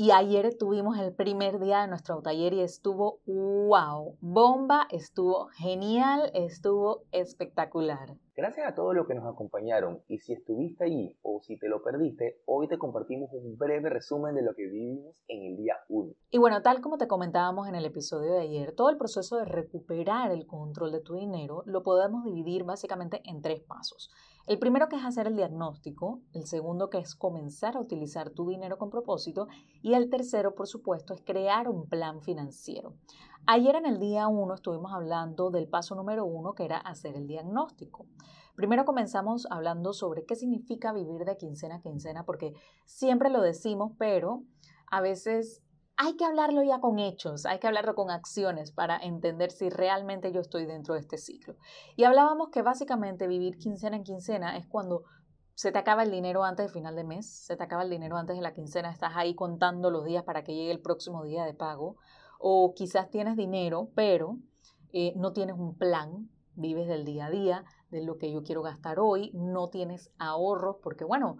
Y ayer tuvimos el primer día de nuestro taller y estuvo wow, bomba, estuvo genial, estuvo espectacular. Gracias a todos los que nos acompañaron y si estuviste allí o si te lo perdiste, hoy te compartimos un breve resumen de lo que vivimos en el día 1. Y bueno, tal como te comentábamos en el episodio de ayer, todo el proceso de recuperar el control de tu dinero lo podemos dividir básicamente en tres pasos. El primero que es hacer el diagnóstico, el segundo que es comenzar a utilizar tu dinero con propósito y el tercero, por supuesto, es crear un plan financiero. Ayer en el día 1 estuvimos hablando del paso número uno que era hacer el diagnóstico. Primero comenzamos hablando sobre qué significa vivir de quincena a quincena, porque siempre lo decimos, pero a veces hay que hablarlo ya con hechos, hay que hablarlo con acciones para entender si realmente yo estoy dentro de este ciclo. Y hablábamos que básicamente vivir quincena en quincena es cuando se te acaba el dinero antes del final de mes, se te acaba el dinero antes de la quincena, estás ahí contando los días para que llegue el próximo día de pago, o quizás tienes dinero, pero eh, no tienes un plan, vives del día a día, de lo que yo quiero gastar hoy, no tienes ahorros, porque bueno,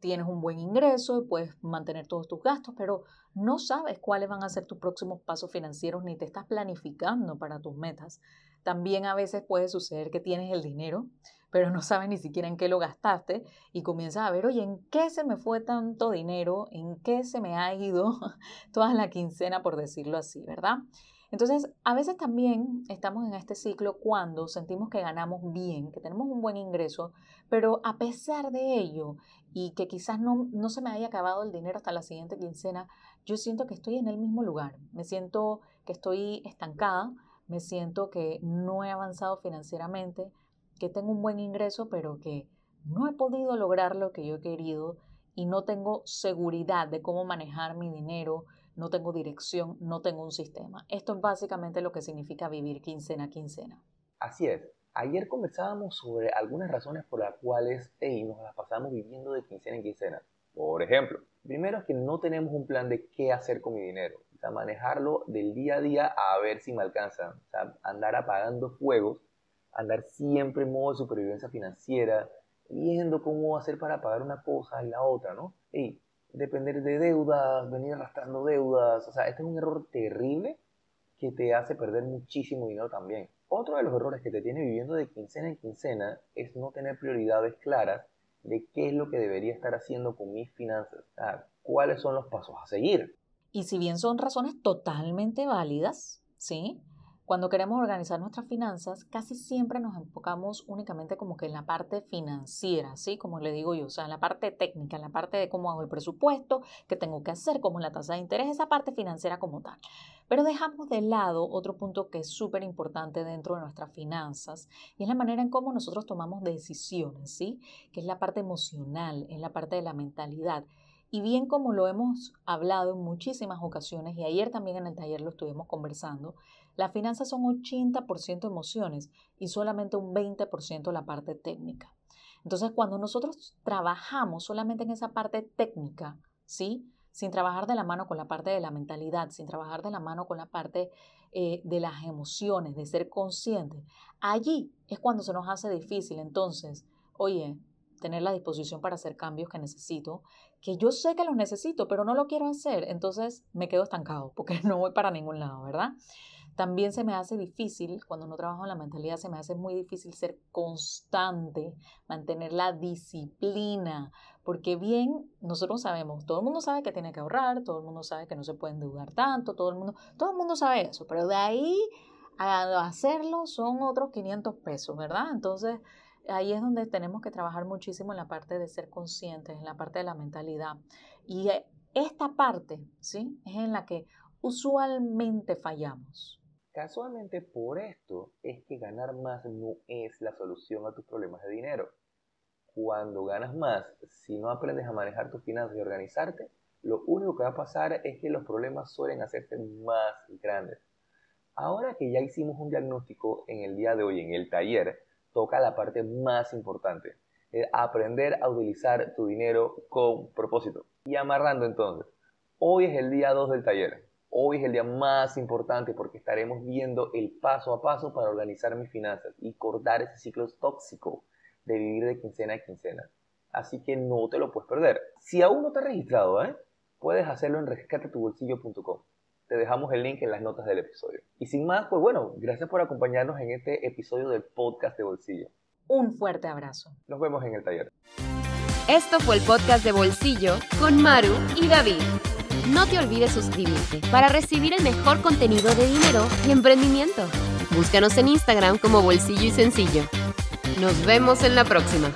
tienes un buen ingreso, puedes mantener todos tus gastos, pero no sabes cuáles van a ser tus próximos pasos financieros ni te estás planificando para tus metas. También a veces puede suceder que tienes el dinero, pero no sabes ni siquiera en qué lo gastaste y comienzas a ver, oye, ¿en qué se me fue tanto dinero? ¿En qué se me ha ido toda la quincena, por decirlo así, verdad? Entonces, a veces también estamos en este ciclo cuando sentimos que ganamos bien, que tenemos un buen ingreso, pero a pesar de ello y que quizás no, no se me haya acabado el dinero hasta la siguiente quincena, yo siento que estoy en el mismo lugar, me siento que estoy estancada, me siento que no he avanzado financieramente, que tengo un buen ingreso, pero que no he podido lograr lo que yo he querido y no tengo seguridad de cómo manejar mi dinero, no tengo dirección, no tengo un sistema. Esto es básicamente lo que significa vivir quincena a quincena. Así es. Ayer conversábamos sobre algunas razones por las cuales nos las pasamos viviendo de quincena en quincena. Por ejemplo, primero es que no tenemos un plan de qué hacer con mi dinero. O sea, manejarlo del día a día a ver si me alcanza. O sea, andar apagando fuegos, andar siempre en modo de supervivencia financiera, viendo cómo hacer para pagar una cosa y la otra, ¿no? Y depender de deudas, venir arrastrando deudas. O sea, este es un error terrible que te hace perder muchísimo dinero también. Otro de los errores que te tiene viviendo de quincena en quincena es no tener prioridades claras de qué es lo que debería estar haciendo con mis finanzas. Sea, cuáles son los pasos a seguir. Y si bien son razones totalmente válidas, ¿sí? Cuando queremos organizar nuestras finanzas, casi siempre nos enfocamos únicamente como que en la parte financiera, ¿sí? Como le digo yo, o sea, en la parte técnica, en la parte de cómo hago el presupuesto, qué tengo que hacer, cómo la tasa de interés, esa parte financiera como tal. Pero dejamos de lado otro punto que es súper importante dentro de nuestras finanzas y es la manera en cómo nosotros tomamos decisiones, ¿sí? Que es la parte emocional, es la parte de la mentalidad. Y bien como lo hemos hablado en muchísimas ocasiones y ayer también en el taller lo estuvimos conversando, las finanzas son 80% emociones y solamente un 20% la parte técnica. Entonces, cuando nosotros trabajamos solamente en esa parte técnica, ¿sí? Sin trabajar de la mano con la parte de la mentalidad, sin trabajar de la mano con la parte eh, de las emociones, de ser consciente, allí es cuando se nos hace difícil. Entonces, oye, tener la disposición para hacer cambios que necesito, que yo sé que los necesito, pero no lo quiero hacer, entonces me quedo estancado porque no voy para ningún lado, ¿verdad? También se me hace difícil, cuando no trabajo en la mentalidad, se me hace muy difícil ser constante, mantener la disciplina, porque bien, nosotros sabemos, todo el mundo sabe que tiene que ahorrar, todo el mundo sabe que no se puede endeudar tanto, todo el mundo, todo el mundo sabe eso, pero de ahí a hacerlo son otros 500 pesos, ¿verdad? Entonces, ahí es donde tenemos que trabajar muchísimo en la parte de ser conscientes, en la parte de la mentalidad. Y eh, esta parte, ¿sí? Es en la que usualmente fallamos. Casualmente por esto es que ganar más no es la solución a tus problemas de dinero. Cuando ganas más, si no aprendes a manejar tus finanzas y organizarte, lo único que va a pasar es que los problemas suelen hacerse más grandes. Ahora que ya hicimos un diagnóstico en el día de hoy en el taller, toca la parte más importante, aprender a utilizar tu dinero con propósito. Y amarrando entonces, hoy es el día 2 del taller. Hoy es el día más importante porque estaremos viendo el paso a paso para organizar mis finanzas y cortar ese ciclo tóxico de vivir de quincena a quincena. Así que no te lo puedes perder. Si aún no te has registrado, ¿eh? puedes hacerlo en rescatetubolsillo.com. Te dejamos el link en las notas del episodio. Y sin más, pues bueno, gracias por acompañarnos en este episodio del podcast de Bolsillo. Un fuerte abrazo. Nos vemos en el taller. Esto fue el podcast de Bolsillo con Maru y David. No te olvides suscribirte para recibir el mejor contenido de dinero y emprendimiento. Búscanos en Instagram como Bolsillo y Sencillo. Nos vemos en la próxima.